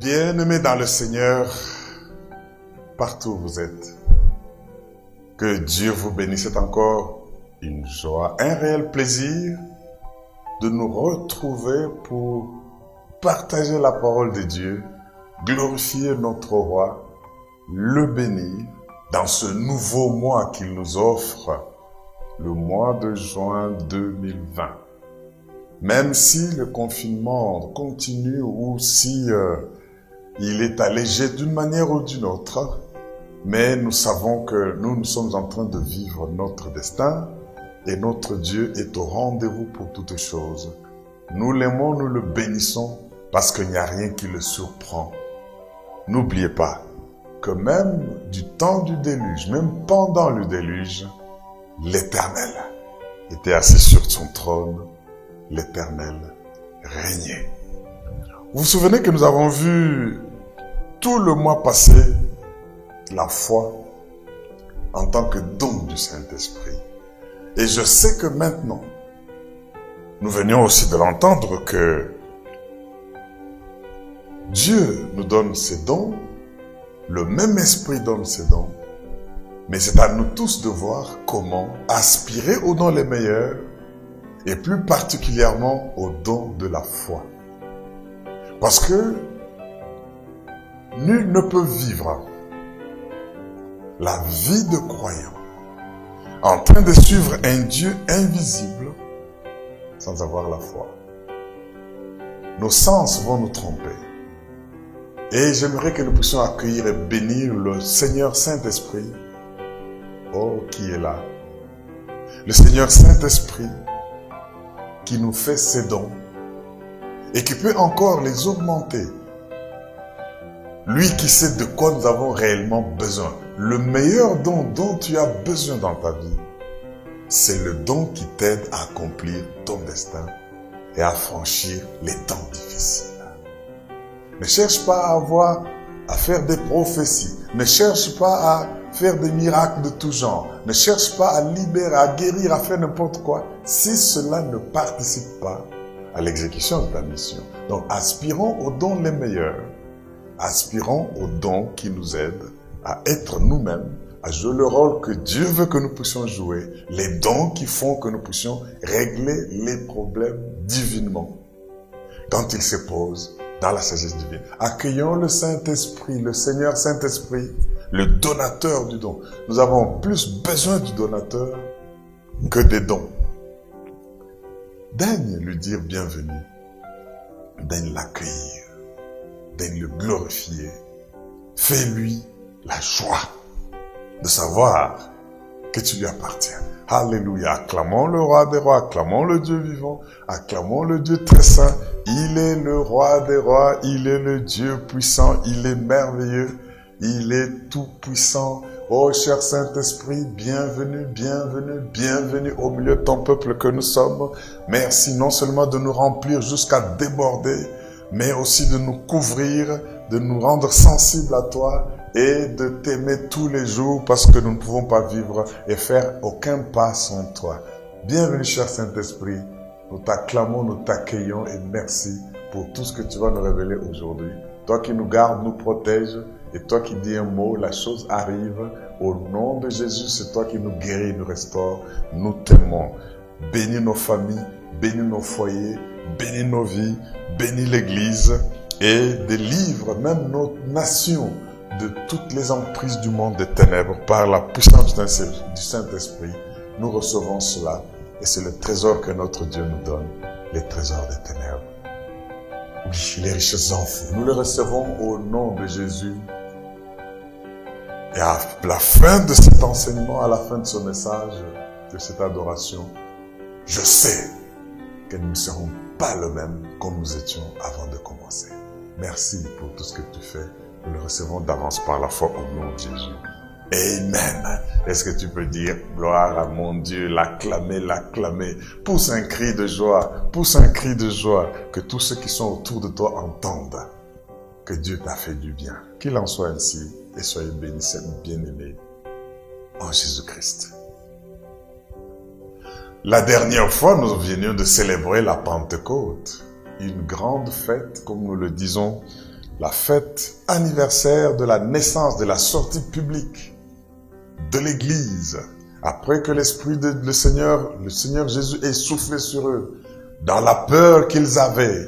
Bien-aimés dans le Seigneur, partout où vous êtes, que Dieu vous bénisse. Encore une joie, un réel plaisir de nous retrouver pour partager la parole de Dieu, glorifier notre roi, le bénir dans ce nouveau mois qu'il nous offre, le mois de juin 2020. Même si le confinement continue ou si euh, il est allégé d'une manière ou d'une autre, mais nous savons que nous, nous sommes en train de vivre notre destin et notre Dieu est au rendez-vous pour toutes choses. Nous l'aimons, nous le bénissons parce qu'il n'y a rien qui le surprend. N'oubliez pas que même du temps du déluge, même pendant le déluge, l'Éternel était assis sur son trône, l'Éternel régnait. Vous vous souvenez que nous avons vu tout le mois passé la foi en tant que don du Saint-Esprit. Et je sais que maintenant, nous venions aussi de l'entendre que Dieu nous donne ses dons, le même esprit donne ses dons, mais c'est à nous tous de voir comment aspirer aux dons les meilleurs et plus particulièrement aux dons de la foi. Parce que nul ne peut vivre la vie de croyant en train de suivre un Dieu invisible sans avoir la foi. Nos sens vont nous tromper. Et j'aimerais que nous puissions accueillir et bénir le Seigneur Saint-Esprit. Oh, qui est là. Le Seigneur Saint-Esprit qui nous fait ses dons et qui peut encore les augmenter. Lui qui sait de quoi nous avons réellement besoin. Le meilleur don dont tu as besoin dans ta vie, c'est le don qui t'aide à accomplir ton destin et à franchir les temps difficiles. Ne cherche pas à avoir, à faire des prophéties. Ne cherche pas à faire des miracles de tout genre. Ne cherche pas à libérer, à guérir, à faire n'importe quoi si cela ne participe pas à l'exécution de ta mission. Donc, aspirons aux dons les meilleurs. Aspirons aux dons qui nous aident à être nous-mêmes, à jouer le rôle que Dieu veut que nous puissions jouer, les dons qui font que nous puissions régler les problèmes divinement quand ils se posent dans la sagesse divine. Accueillons le Saint-Esprit, le Seigneur Saint-Esprit, le donateur du don. Nous avons plus besoin du donateur que des dons. Daigne lui dire bienvenue. Daigne l'accueillir. Daigne le glorifier. Fais-lui la joie de savoir que tu lui appartiens. Alléluia. Acclamons le roi des rois, acclamons le Dieu vivant, acclamons le Dieu très saint. Il est le roi des rois, il est le Dieu puissant, il est merveilleux, il est tout puissant. Oh cher Saint-Esprit, bienvenue, bienvenue, bienvenue au milieu de ton peuple que nous sommes. Merci non seulement de nous remplir jusqu'à déborder, mais aussi de nous couvrir, de nous rendre sensibles à toi et de t'aimer tous les jours parce que nous ne pouvons pas vivre et faire aucun pas sans toi. Bienvenue cher Saint-Esprit, nous t'acclamons, nous t'accueillons et merci pour tout ce que tu vas nous révéler aujourd'hui. Toi qui nous gardes, nous protèges et toi qui dis un mot, la chose arrive. Au nom de Jésus, c'est toi qui nous guéris, nous restaure. Nous t'aimons. Bénis nos familles, bénis nos foyers, bénis nos vies, bénis l'Église et délivre même notre nation de toutes les emprises du monde des ténèbres par la puissance du Saint-Esprit. Nous recevons cela et c'est le trésor que notre Dieu nous donne, les trésors des ténèbres. Les richesses enfouies. Nous les recevons au nom de Jésus. Et à la fin de cet enseignement, à la fin de ce message, de cette adoration, je sais que nous serons pas le même comme nous étions avant de commencer. Merci pour tout ce que tu fais. Nous le recevons d'avance par la foi au nom de Jésus. Amen. Est-ce que tu peux dire gloire à mon Dieu, l'acclamer, l'acclamer. Pousse un cri de joie, pousse un cri de joie, que tous ceux qui sont autour de toi entendent que Dieu t'a fait du bien. Qu'il en soit ainsi et soyez bénis, bien-aimés en Jésus-Christ. La dernière fois, nous venions de célébrer la Pentecôte, une grande fête, comme nous le disons la fête anniversaire de la naissance, de la sortie publique de l'Église, après que l'Esprit de le Seigneur, le Seigneur Jésus ait soufflé sur eux, dans la peur qu'ils avaient,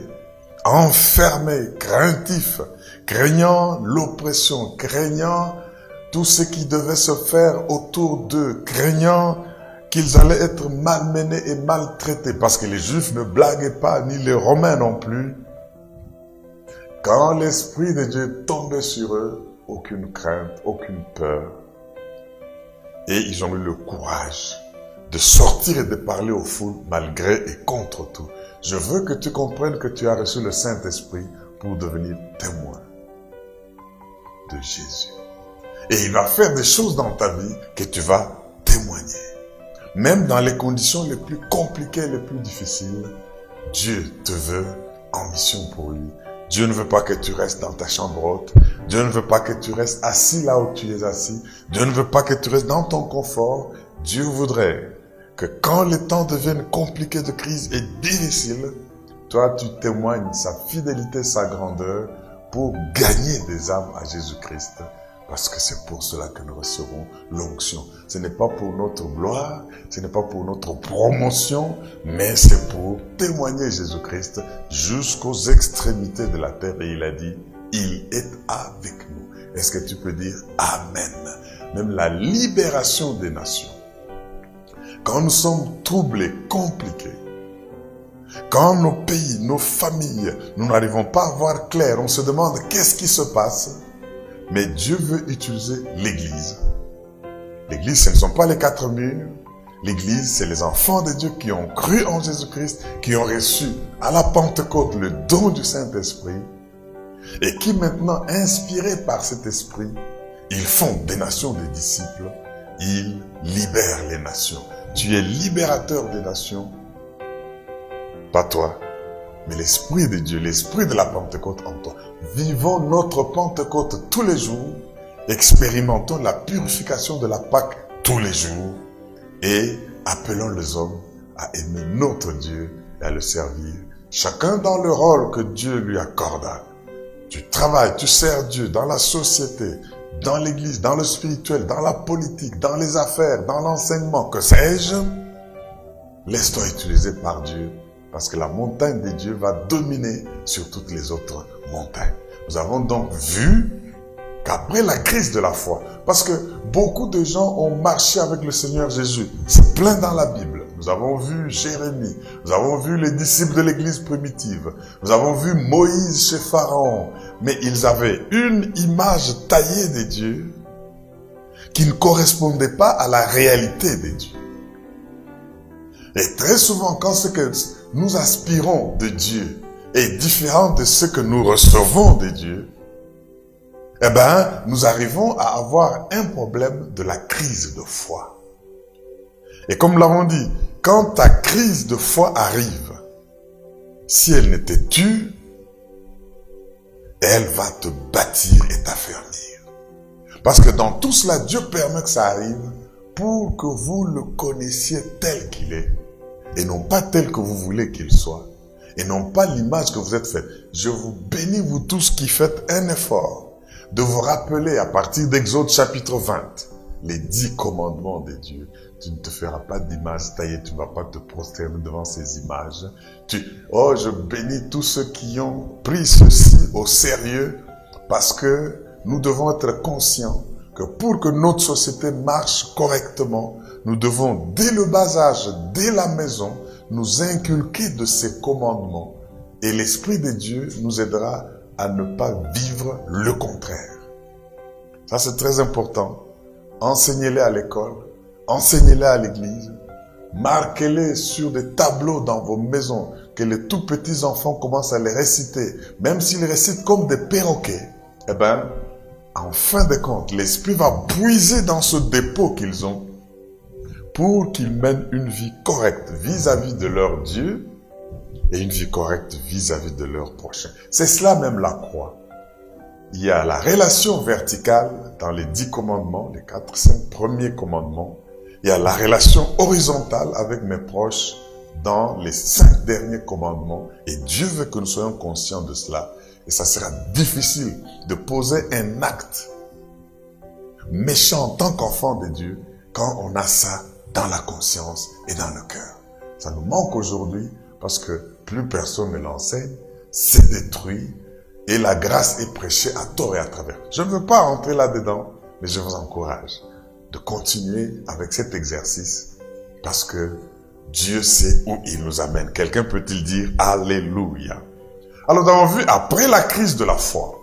enfermés, craintifs, craignant l'oppression, craignant tout ce qui devait se faire autour d'eux, craignant qu'ils allaient être malmenés et maltraités, parce que les Juifs ne blaguaient pas, ni les Romains non plus. Quand l'Esprit de Dieu tombait sur eux, aucune crainte, aucune peur. Et ils ont eu le courage de sortir et de parler aux foules malgré et contre tout. Je veux que tu comprennes que tu as reçu le Saint-Esprit pour devenir témoin de Jésus. Et il va faire des choses dans ta vie que tu vas témoigner. Même dans les conditions les plus compliquées, les plus difficiles, Dieu te veut en mission pour lui. Dieu ne veut pas que tu restes dans ta chambre haute. Dieu ne veut pas que tu restes assis là où tu es assis. Dieu ne veut pas que tu restes dans ton confort. Dieu voudrait que quand les temps deviennent compliqués de crise et difficiles, toi tu témoignes sa fidélité, sa grandeur pour gagner des âmes à Jésus-Christ. Parce que c'est pour cela que nous recevrons l'onction. Ce n'est pas pour notre gloire, ce n'est pas pour notre promotion, mais c'est pour témoigner Jésus-Christ jusqu'aux extrémités de la terre. Et il a dit, il est avec nous. Est-ce que tu peux dire Amen? Même la libération des nations. Quand nous sommes troublés, compliqués, quand nos pays, nos familles, nous n'arrivons pas à voir clair, on se demande qu'est-ce qui se passe? Mais Dieu veut utiliser l'Église. L'Église, ce ne sont pas les quatre murs. L'Église, c'est les enfants de Dieu qui ont cru en Jésus-Christ, qui ont reçu à la Pentecôte le don du Saint-Esprit et qui maintenant, inspirés par cet esprit, ils font des nations des disciples, ils libèrent les nations. Tu es libérateur des nations, pas toi, mais l'Esprit de Dieu, l'Esprit de la Pentecôte en toi. Vivons notre Pentecôte tous les jours, expérimentons la purification de la Pâque tous les jours et appelons les hommes à aimer notre Dieu et à le servir. Chacun dans le rôle que Dieu lui accorda. Tu travailles, tu sers Dieu dans la société, dans l'église, dans le spirituel, dans la politique, dans les affaires, dans l'enseignement, que sais-je? Laisse-toi utiliser par Dieu parce que la montagne de Dieu va dominer sur toutes les autres montagnes. Nous avons donc vu qu'après la crise de la foi, parce que beaucoup de gens ont marché avec le Seigneur Jésus, c'est plein dans la Bible. Nous avons vu Jérémie, nous avons vu les disciples de l'église primitive, nous avons vu Moïse chez Pharaon, mais ils avaient une image taillée de Dieu qui ne correspondait pas à la réalité de Dieu. Et très souvent, quand ce que nous aspirons de Dieu est différent de ce que nous recevons de Dieu, eh ben, nous arrivons à avoir un problème de la crise de foi. Et comme l'avons dit, quand ta crise de foi arrive, si elle ne te tue, elle va te bâtir et t'affermir. Parce que dans tout cela, Dieu permet que ça arrive pour que vous le connaissiez tel qu'il est et non pas tel que vous voulez qu'il soit, et non pas l'image que vous êtes faite. Je vous bénis, vous tous qui faites un effort de vous rappeler à partir d'Exode chapitre 20, les dix commandements de Dieu. Tu ne te feras pas d'image taillée, tu ne vas pas te prosterner devant ces images. Tu, oh, je bénis tous ceux qui ont pris ceci au sérieux parce que nous devons être conscients que pour que notre société marche correctement, nous devons, dès le bas âge, dès la maison, nous inculquer de ces commandements. Et l'Esprit de Dieu nous aidera à ne pas vivre le contraire. Ça, c'est très important. Enseignez-les à l'école, enseignez-les à l'église, marquez-les sur des tableaux dans vos maisons, que les tout petits enfants commencent à les réciter, même s'ils récitent comme des perroquets. Eh ben, en fin de compte, l'Esprit va puiser dans ce dépôt qu'ils ont pour qu'ils mènent une vie correcte vis-à-vis de leur Dieu et une vie correcte vis-à-vis de leur prochain. C'est cela même la croix. Il y a la relation verticale dans les dix commandements, les quatre, cinq premiers commandements. Il y a la relation horizontale avec mes proches dans les cinq derniers commandements. Et Dieu veut que nous soyons conscients de cela. Et ça sera difficile de poser un acte méchant en tant qu'enfant de Dieu quand on a ça dans la conscience et dans le cœur. Ça nous manque aujourd'hui parce que plus personne ne l'enseigne, c'est détruit et la grâce est prêchée à tort et à travers. Je ne veux pas entrer là-dedans, mais je vous encourage de continuer avec cet exercice parce que Dieu sait où il nous amène. Quelqu'un peut-il dire Alléluia? Alors nous avons vu, après la crise de la foi,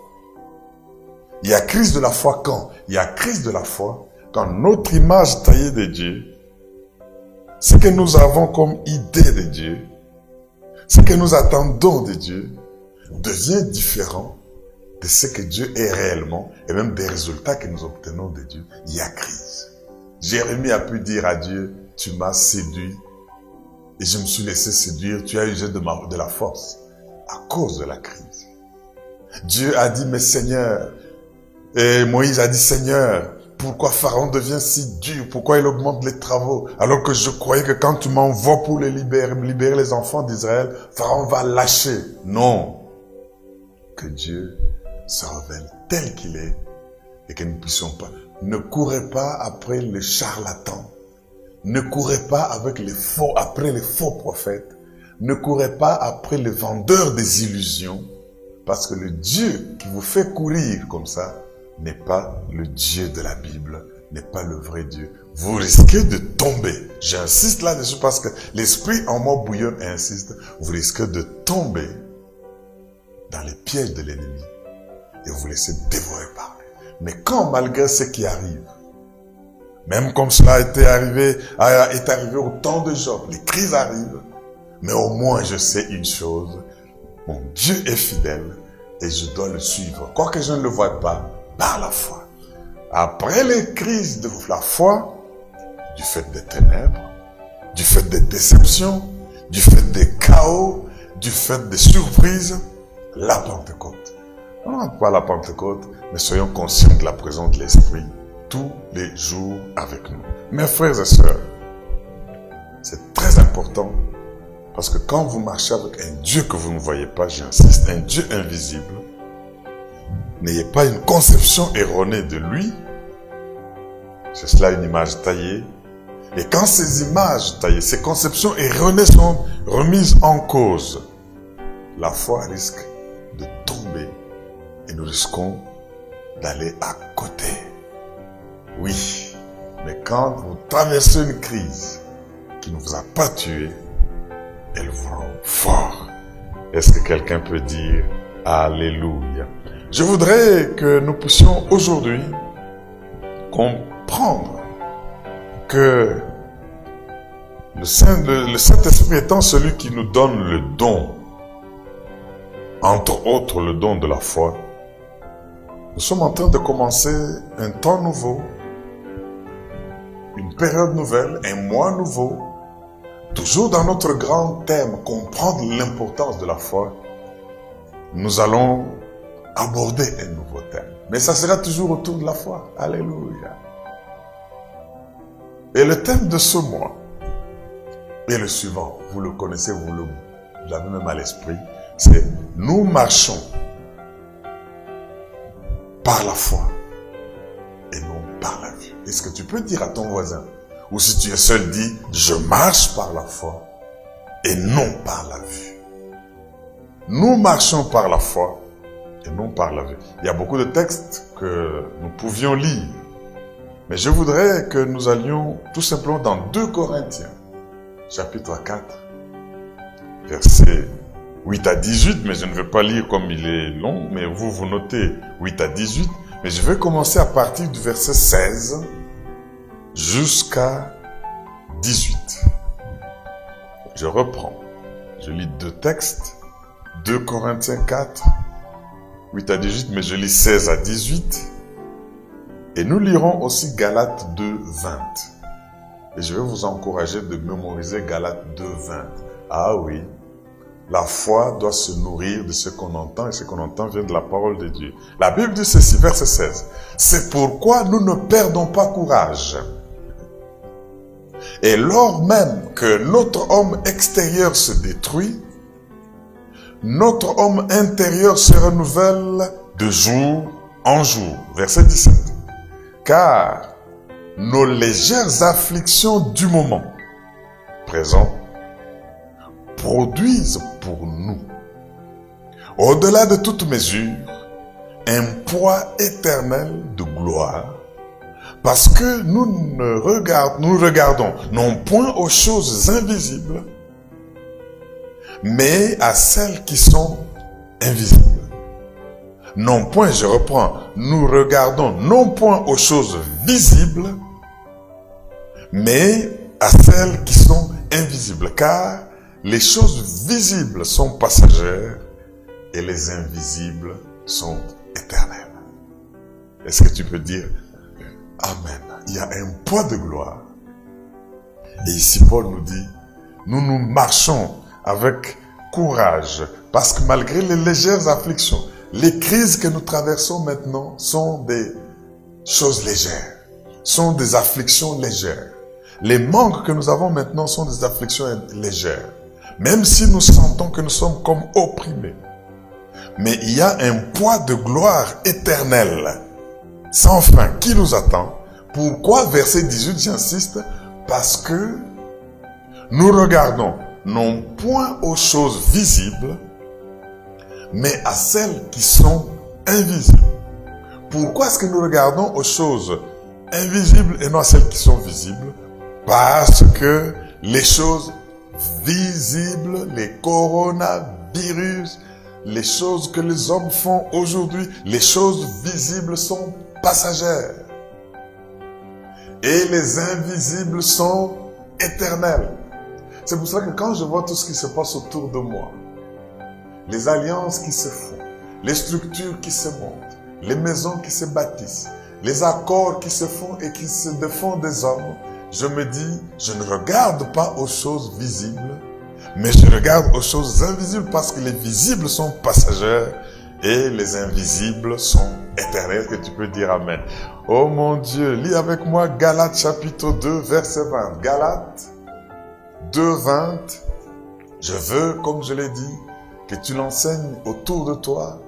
il y a crise de la foi quand? Il y a crise de la foi quand notre image taillée de Dieu, ce que nous avons comme idée de Dieu, ce que nous attendons de Dieu, devient différent de ce que Dieu est réellement et même des résultats que nous obtenons de Dieu. Il y a crise. Jérémie a pu dire à Dieu, tu m'as séduit et je me suis laissé séduire, tu as usé de, de la force à cause de la crise. Dieu a dit, mais Seigneur, et Moïse a dit, Seigneur, pourquoi Pharaon devient si dur? Pourquoi il augmente les travaux? Alors que je croyais que quand tu m'envoies pour libérer les enfants d'Israël, Pharaon va lâcher. Non. Que Dieu se révèle tel qu'il est et que nous ne puissions pas. Ne courez pas après les charlatans. Ne courez pas avec les faux, après les faux prophètes. Ne courez pas après les vendeurs des illusions. Parce que le Dieu qui vous fait courir comme ça, n'est pas le Dieu de la Bible, n'est pas le vrai Dieu. Vous risquez de tomber. J'insiste là-dessus parce que l'esprit en moi bouillonne et insiste. Vous risquez de tomber dans les pièges de l'ennemi et vous laissez dévorer par lui. Mais quand malgré ce qui arrive, même comme cela a été arrivé, est arrivé au temps de Job, les crises arrivent, mais au moins je sais une chose, mon Dieu est fidèle et je dois le suivre. Quoique je ne le vois pas, par la foi. Après les crises de la foi, du fait des ténèbres, du fait des déceptions, du fait des chaos, du fait des surprises, la Pentecôte. Non, pas la Pentecôte, mais soyons conscients de la présence de l'Esprit tous les jours avec nous. Mes frères et sœurs, c'est très important parce que quand vous marchez avec un Dieu que vous ne voyez pas, j'insiste, un Dieu invisible, N'ayez pas une conception erronée de lui. C'est cela une image taillée. Et quand ces images taillées, ces conceptions erronées sont remises en cause, la foi risque de tomber et nous risquons d'aller à côté. Oui, mais quand vous traversez une crise qui ne vous a pas tué, elle vous rend fort. Est-ce que quelqu'un peut dire Alléluia? Je voudrais que nous puissions aujourd'hui comprendre que le Saint-Esprit étant celui qui nous donne le don, entre autres le don de la foi, nous sommes en train de commencer un temps nouveau, une période nouvelle, un mois nouveau, toujours dans notre grand thème, comprendre l'importance de la foi. Nous allons aborder un nouveau thème. Mais ça sera toujours autour de la foi. Alléluia. Et le thème de ce mois est le suivant. Vous le connaissez, vous l'avez même à l'esprit. C'est nous marchons par la foi et non par la vue. Est-ce que tu peux dire à ton voisin, ou si tu es seul, dis, je marche par la foi et non par la vue. Nous marchons par la foi et non par la vue. Il y a beaucoup de textes que nous pouvions lire. Mais je voudrais que nous allions tout simplement dans 2 Corinthiens, chapitre 4, versets 8 à 18, mais je ne vais pas lire comme il est long, mais vous, vous notez 8 à 18, mais je vais commencer à partir du verset 16 jusqu'à 18. Je reprends. Je lis deux textes. 2 Corinthiens 4, 8 à 18, mais je lis 16 à 18. Et nous lirons aussi Galates 2, 20. Et je vais vous encourager de mémoriser Galates 2, 20. Ah oui, la foi doit se nourrir de ce qu'on entend et ce qu'on entend vient de la parole de Dieu. La Bible dit ceci, verset 16. C'est pourquoi nous ne perdons pas courage. Et lors même que notre homme extérieur se détruit, notre homme intérieur se renouvelle de jour en jour. Verset 17. Car nos légères afflictions du moment présent produisent pour nous, au-delà de toute mesure, un poids éternel de gloire, parce que nous ne regardons, nous regardons non point aux choses invisibles, mais à celles qui sont invisibles. Non point, je reprends, nous regardons non point aux choses visibles, mais à celles qui sont invisibles, car les choses visibles sont passagères et les invisibles sont éternelles. Est-ce que tu peux dire Amen Il y a un poids de gloire. Et ici, Paul nous dit, nous nous marchons avec courage, parce que malgré les légères afflictions, les crises que nous traversons maintenant sont des choses légères, sont des afflictions légères. Les manques que nous avons maintenant sont des afflictions légères. Même si nous sentons que nous sommes comme opprimés. Mais il y a un poids de gloire éternelle, sans fin, qui nous attend? Pourquoi verset 18, j'insiste? Parce que nous regardons non point aux choses visibles, mais à celles qui sont invisibles. Pourquoi est-ce que nous regardons aux choses invisibles et non à celles qui sont visibles? Parce que les choses visibles, les coronavirus, les choses que les hommes font aujourd'hui, les choses visibles sont passagères. Et les invisibles sont éternelles. C'est pour ça que quand je vois tout ce qui se passe autour de moi, les alliances qui se font, les structures qui se montent, les maisons qui se bâtissent, les accords qui se font et qui se défendent des hommes, je me dis, je ne regarde pas aux choses visibles, mais je regarde aux choses invisibles parce que les visibles sont passagères et les invisibles sont éternels, que tu peux dire Amen. Oh mon Dieu, lis avec moi Galates chapitre 2, verset 20. Galates 2, 20. Je veux, comme je l'ai dit, que tu l'enseignes autour de toi,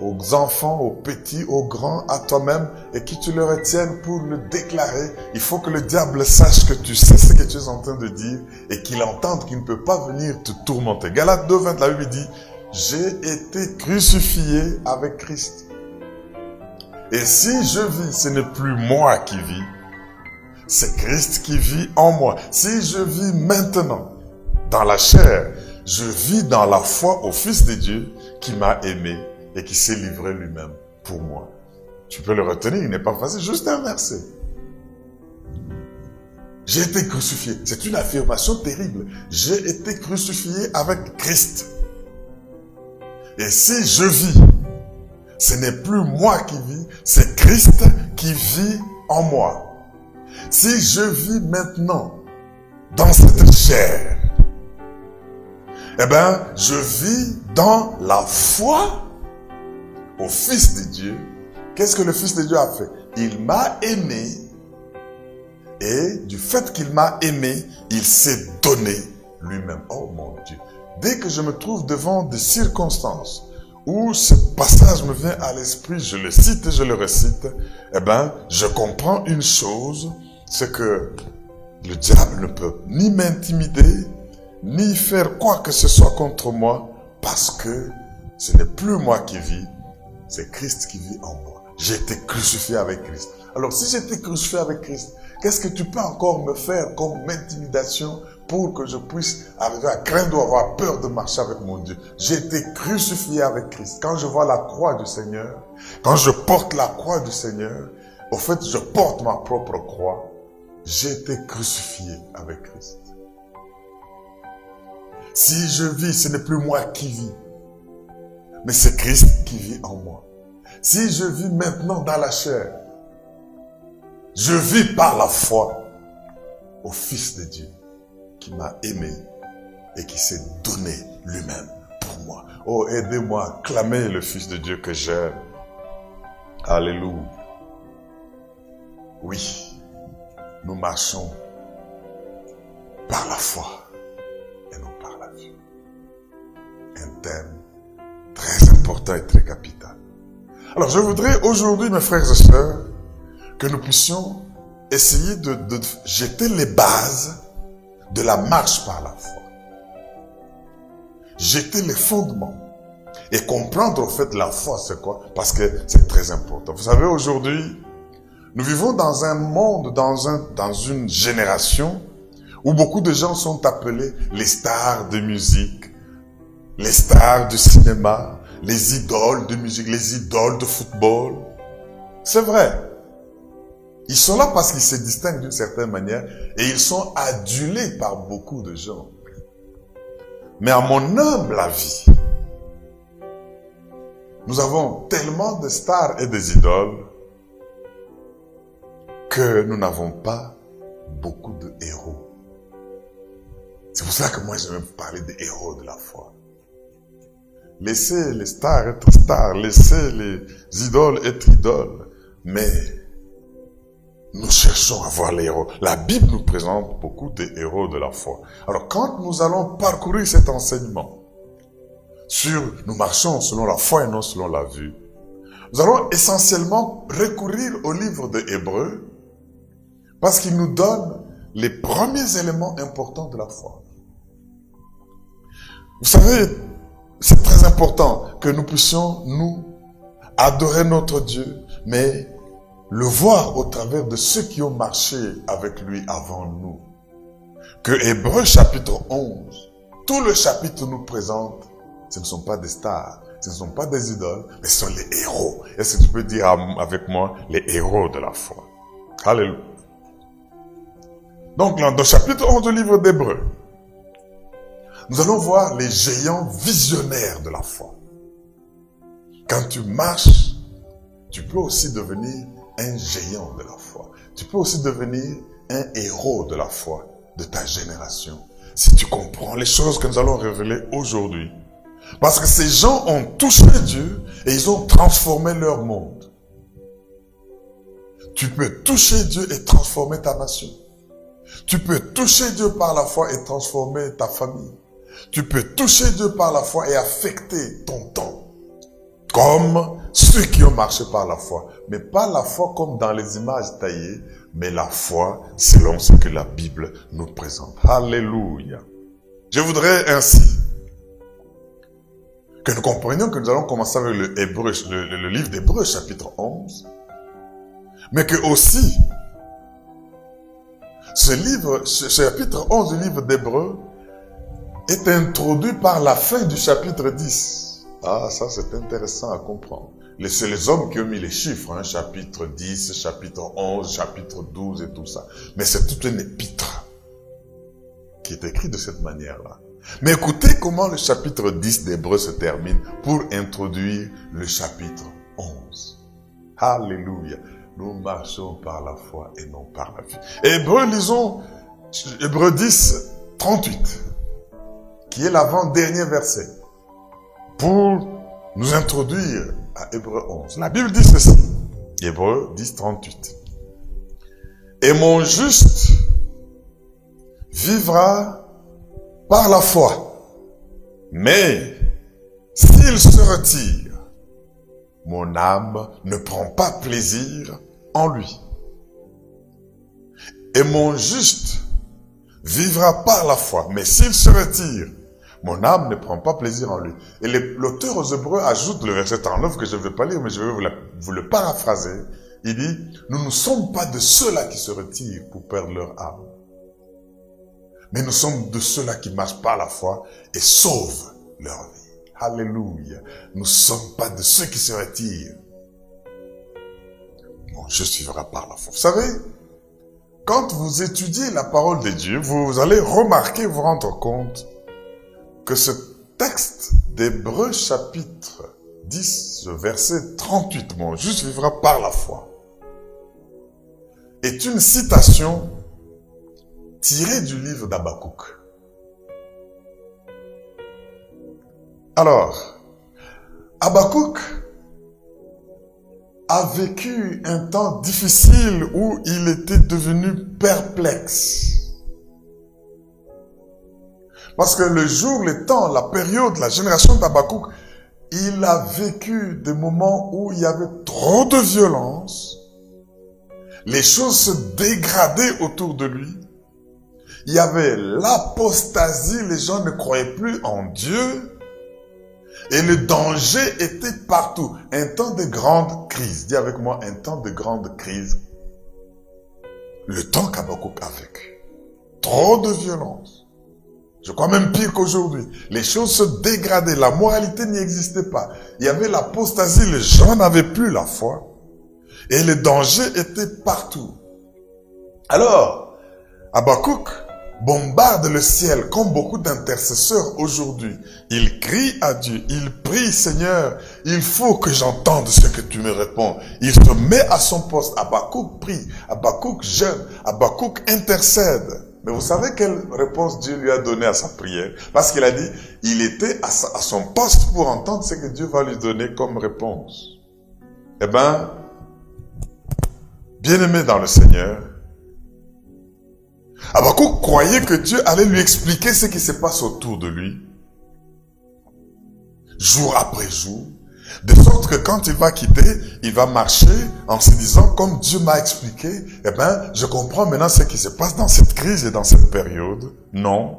aux enfants, aux petits, aux grands, à toi-même, et que tu le retiennes pour le déclarer. Il faut que le diable sache que tu sais ce que tu es en train de dire et qu'il entende qu'il ne peut pas venir te tourmenter. Galates 2, 20, la Bible dit, j'ai été crucifié avec Christ. Et si je vis, ce n'est plus moi qui vis, c'est Christ qui vit en moi. Si je vis maintenant dans la chair, je vis dans la foi au Fils de Dieu qui m'a aimé et qui s'est livré lui-même pour moi. Tu peux le retenir, il n'est pas facile, juste un verset. J'ai été crucifié. C'est une affirmation terrible. J'ai été crucifié avec Christ. Et si je vis, ce n'est plus moi qui vis, c'est Christ qui vit en moi. Si je vis maintenant dans cette chair, eh bien, je vis dans la foi au Fils de Dieu. Qu'est-ce que le Fils de Dieu a fait? Il m'a aimé et du fait qu'il m'a aimé, il s'est donné lui-même. Oh mon Dieu. Dès que je me trouve devant des circonstances où ce passage me vient à l'esprit, je le cite et je le récite, eh ben, je comprends une chose, c'est que le diable ne peut ni m'intimider, ni faire quoi que ce soit contre moi, parce que ce n'est plus moi qui vis, c'est Christ qui vit en moi. J'ai été crucifié avec Christ. Alors si j'étais crucifié avec Christ, qu'est-ce que tu peux encore me faire comme intimidation pour que je puisse arriver à craindre ou avoir peur de marcher avec mon Dieu J'ai été crucifié avec Christ. Quand je vois la croix du Seigneur, quand je porte la croix du Seigneur, au fait, je porte ma propre croix. J'ai été crucifié avec Christ. Si je vis, ce n'est plus moi qui vis, mais c'est Christ qui vit en moi. Si je vis maintenant dans la chair, je vis par la foi au Fils de Dieu qui m'a aimé et qui s'est donné lui-même pour moi. Oh, aidez-moi à clamer le Fils de Dieu que j'aime. Alléluia. Oui, nous marchons par la foi et non par la vue. Un thème important et très capital. Alors je voudrais aujourd'hui, mes frères et sœurs, que nous puissions essayer de jeter les bases de la marche par la foi. Jeter les fondements et comprendre au fait la foi c'est quoi? Parce que c'est très important. Vous savez aujourd'hui, nous vivons dans un monde, dans un dans une génération où beaucoup de gens sont appelés les stars de musique, les stars du cinéma, les idoles de musique, les idoles de football. C'est vrai. Ils sont là parce qu'ils se distinguent d'une certaine manière et ils sont adulés par beaucoup de gens. Mais à mon humble avis, nous avons tellement de stars et des idoles que nous n'avons pas beaucoup de héros. C'est pour ça que moi j'aime parler des héros de la foi. Laissez les stars être stars, laissez les idoles être idoles. Mais nous cherchons à voir les héros. La Bible nous présente beaucoup de héros de la foi. Alors quand nous allons parcourir cet enseignement sur nous marchons selon la foi et non selon la vue, nous allons essentiellement recourir au livre de Hébreu parce qu'il nous donne les premiers éléments importants de la foi. Vous savez, c'est très important que nous puissions, nous, adorer notre Dieu, mais le voir au travers de ceux qui ont marché avec lui avant nous. Que Hébreu chapitre 11, tout le chapitre nous présente, ce ne sont pas des stars, ce ne sont pas des idoles, mais ce sont les héros. Est-ce que tu peux dire avec moi les héros de la foi? Alléluia. Donc, dans le chapitre 11 du livre d'Hébreu, nous allons voir les géants visionnaires de la foi. Quand tu marches, tu peux aussi devenir un géant de la foi. Tu peux aussi devenir un héros de la foi de ta génération. Si tu comprends les choses que nous allons révéler aujourd'hui. Parce que ces gens ont touché Dieu et ils ont transformé leur monde. Tu peux toucher Dieu et transformer ta nation. Tu peux toucher Dieu par la foi et transformer ta famille. Tu peux toucher Dieu par la foi et affecter ton temps. Comme ceux qui ont marché par la foi. Mais pas la foi comme dans les images taillées, mais la foi selon ce que la Bible nous présente. Alléluia. Je voudrais ainsi que nous comprenions que nous allons commencer avec le, livre d'Hébreu chapitre 11, mais que aussi ce livre, ce chapitre 11 du livre d'Hébreu est introduit par la fin du chapitre 10. Ah, ça c'est intéressant à comprendre. C'est les hommes qui ont mis les chiffres, hein, chapitre 10, chapitre 11, chapitre 12 et tout ça. Mais c'est toute une épître qui est écrite de cette manière-là. Mais écoutez comment le chapitre 10 d'Hébreu se termine pour introduire le chapitre 11. Alléluia. Nous marchons par la foi et non par la vue. Hébreu, lisons Hébreu 10, 38 qui est l'avant-dernier verset, pour nous introduire à Hébreu 11. La Bible dit ceci, Hébreu 10, 38. Et mon juste vivra par la foi, mais s'il se retire, mon âme ne prend pas plaisir en lui. Et mon juste vivra par la foi, mais s'il se retire, mon âme ne prend pas plaisir en lui. Et l'auteur aux Hébreux ajoute le verset 39 que je ne vais pas lire, mais je vais vous, le paraphraser. Il dit, nous ne sommes pas de ceux-là qui se retirent pour perdre leur âme. Mais nous sommes de ceux-là qui marchent par la foi et sauvent leur vie. Alléluia. Nous ne sommes pas de ceux qui se retirent. Bon, je suivrai par la foi. Vous savez, quand vous étudiez la parole de Dieu, vous allez remarquer, vous rendre compte que ce texte d'Hébreu chapitre 10, verset 38, mon juste vivra par la foi, est une citation tirée du livre d'Abakouk. Alors, Abakouk a vécu un temps difficile où il était devenu perplexe. Parce que le jour, le temps, la période, la génération d'Abakouk il a vécu des moments où il y avait trop de violence, les choses se dégradaient autour de lui, il y avait l'apostasie, les gens ne croyaient plus en Dieu, et le danger était partout. Un temps de grande crise. Dis avec moi, un temps de grande crise. Le temps qu'Abakouk a vécu. Trop de violence. Je crois même pire qu'aujourd'hui. Les choses se dégradaient. La moralité n'y existait pas. Il y avait l'apostasie. Les gens n'avaient plus la foi. Et le danger était partout. Alors, Abakouk bombarde le ciel comme beaucoup d'intercesseurs aujourd'hui. Il crie à Dieu, il prie Seigneur, il faut que j'entende ce que tu me réponds. Il se met à son poste. Abakouk prie, Abakouk jeûne, Abakouk intercède. Mais vous savez quelle réponse Dieu lui a donné à sa prière? Parce qu'il a dit, il était à, son poste pour entendre ce que Dieu va lui donner comme réponse. Eh bien, bien aimé dans le Seigneur, Abakouk croyait que Dieu allait lui expliquer ce qui se passe autour de lui, jour après jour, de sorte que quand il va quitter, il va marcher en se disant, comme Dieu m'a expliqué, eh ben, je comprends maintenant ce qui se passe dans cette crise et dans cette période. Non.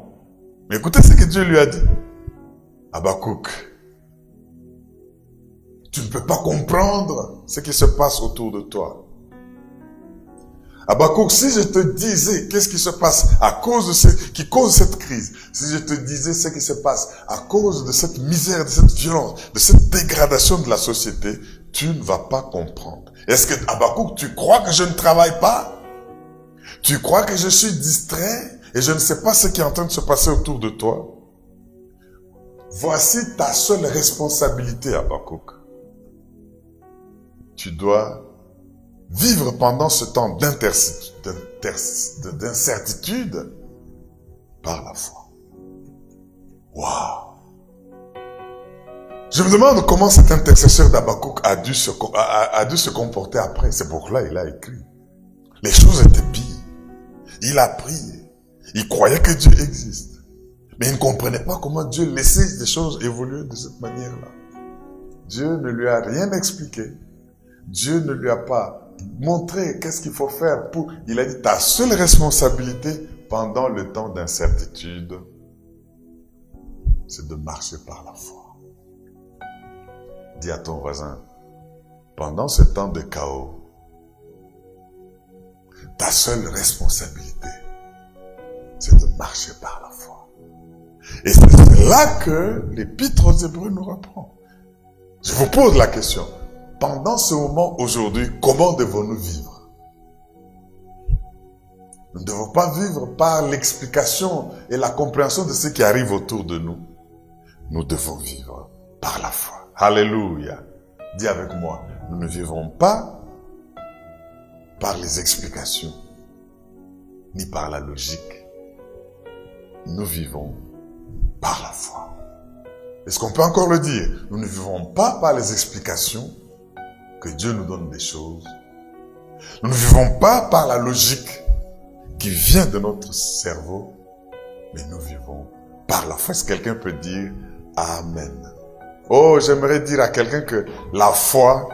Mais écoutez ce que Dieu lui a dit. Abakouk, tu ne peux pas comprendre ce qui se passe autour de toi. Abakouk, si je te disais qu'est-ce qui se passe à cause de ce qui cause cette crise, si je te disais ce qui se passe à cause de cette misère, de cette violence, de cette dégradation de la société, tu ne vas pas comprendre. Est-ce que, Abakouk, tu crois que je ne travaille pas? Tu crois que je suis distrait et je ne sais pas ce qui est en train de se passer autour de toi? Voici ta seule responsabilité, Abakouk. Tu dois vivre pendant ce temps d'incertitude par la foi. Waouh! Je me demande comment cet intercesseur d'Abakouk a, dû se, comporter après. C'est pour là il a écrit. Les choses étaient pires. Il a prié. Il croyait que Dieu existe. Mais il ne comprenait pas comment Dieu laissait des choses évoluer de cette manière-là. Dieu ne lui a rien expliqué. Dieu ne lui a pas montrer qu'est-ce qu'il faut faire pour... Il a dit, ta seule responsabilité pendant le temps d'incertitude, c'est de marcher par la foi. Dis à ton voisin, pendant ce temps de chaos, ta seule responsabilité, c'est de marcher par la foi. Et c'est là que l'épître aux Hébreux nous reprend. Je vous pose la question pendant ce moment aujourd'hui, comment devons-nous vivre? Nous ne devons pas vivre par l'explication et la compréhension de ce qui arrive autour de nous. Nous devons vivre par la foi. Alléluia. Dis avec moi, nous ne vivons pas par les explications, ni par la logique. Nous vivons par la foi. Est-ce qu'on peut encore le dire? Nous ne vivons pas par les explications, que Dieu nous donne des choses. Nous ne vivons pas par la logique qui vient de notre cerveau, mais nous vivons par la foi. Est-ce que quelqu'un peut dire Amen? Oh, j'aimerais dire à quelqu'un que la foi,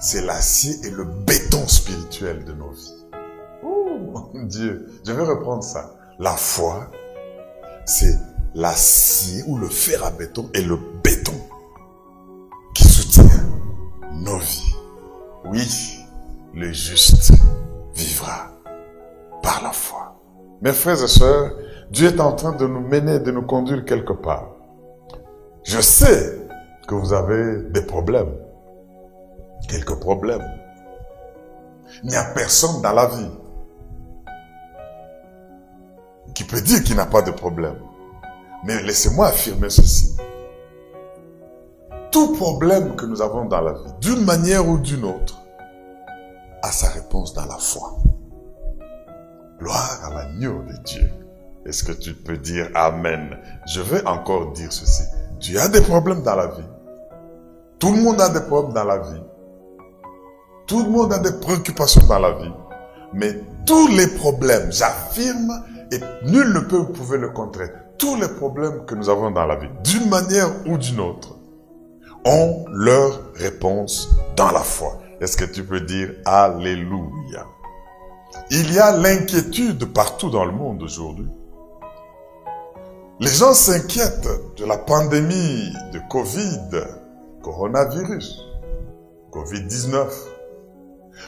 c'est l'acier et le béton spirituel de nos vies. Oh, mon Dieu, je vais reprendre ça. La foi, c'est l'acier ou le fer à béton et le béton nos vies. Oui, le juste vivra par la foi. Mes frères et sœurs, Dieu est en train de nous mener, de nous conduire quelque part. Je sais que vous avez des problèmes. Quelques problèmes. Il n'y a personne dans la vie qui peut dire qu'il n'a pas de problème. Mais laissez-moi affirmer ceci tout problème que nous avons dans la vie, d'une manière ou d'une autre, a sa réponse dans la foi. Gloire à l'agneau de Dieu. Est-ce que tu peux dire Amen? Je vais encore dire ceci. Tu as des problèmes dans la vie. Tout le monde a des problèmes dans la vie. Tout le monde a des préoccupations dans la vie. Mais tous les problèmes, j'affirme, et nul ne peut prouver le contraire, tous les problèmes que nous avons dans la vie, d'une manière ou d'une autre, ont leur réponse dans la foi. Est-ce que tu peux dire Alléluia? Il y a l'inquiétude partout dans le monde aujourd'hui. Les gens s'inquiètent de la pandémie de Covid, coronavirus, Covid-19.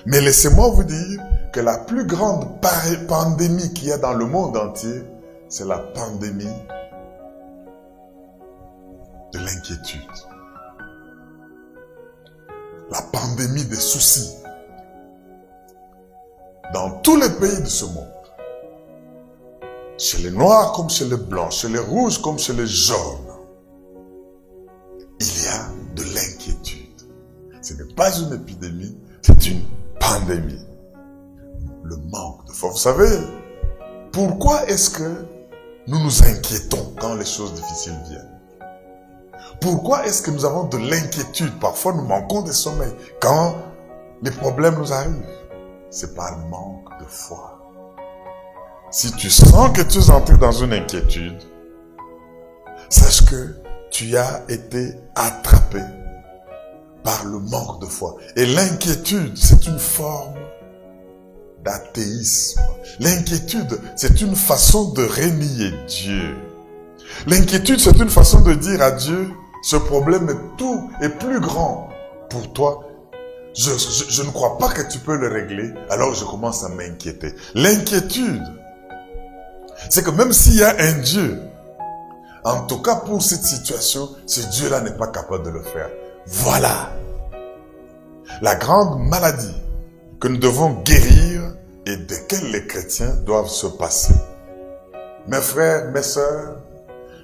Mais laissez-moi vous dire que la plus grande pandémie qu'il y a dans le monde entier, c'est la pandémie de l'inquiétude. La pandémie des soucis. Dans tous les pays de ce monde. Chez les noirs comme chez les blancs, chez les rouges comme chez les jaunes. Il y a de l'inquiétude. Ce n'est pas une épidémie, c'est une pandémie. Le manque de foi. Vous savez, pourquoi est-ce que nous nous inquiétons quand les choses difficiles viennent? Pourquoi est-ce que nous avons de l'inquiétude? Parfois, nous manquons de sommeil quand les problèmes nous arrivent. C'est par manque de foi. Si tu sens que tu es entré dans une inquiétude, sache que tu as été attrapé par le manque de foi. Et l'inquiétude, c'est une forme d'athéisme. L'inquiétude, c'est une façon de renier Dieu. L'inquiétude, c'est une façon de dire à Dieu, ce problème est tout et plus grand pour toi. Je, ne crois pas que tu peux le régler, alors je commence à m'inquiéter. L'inquiétude, c'est que même s'il y a un Dieu, en tout cas pour cette situation, ce Dieu-là n'est pas capable de le faire. Voilà la grande maladie que nous devons guérir et desquelles les chrétiens doivent se passer. Mes frères, mes sœurs,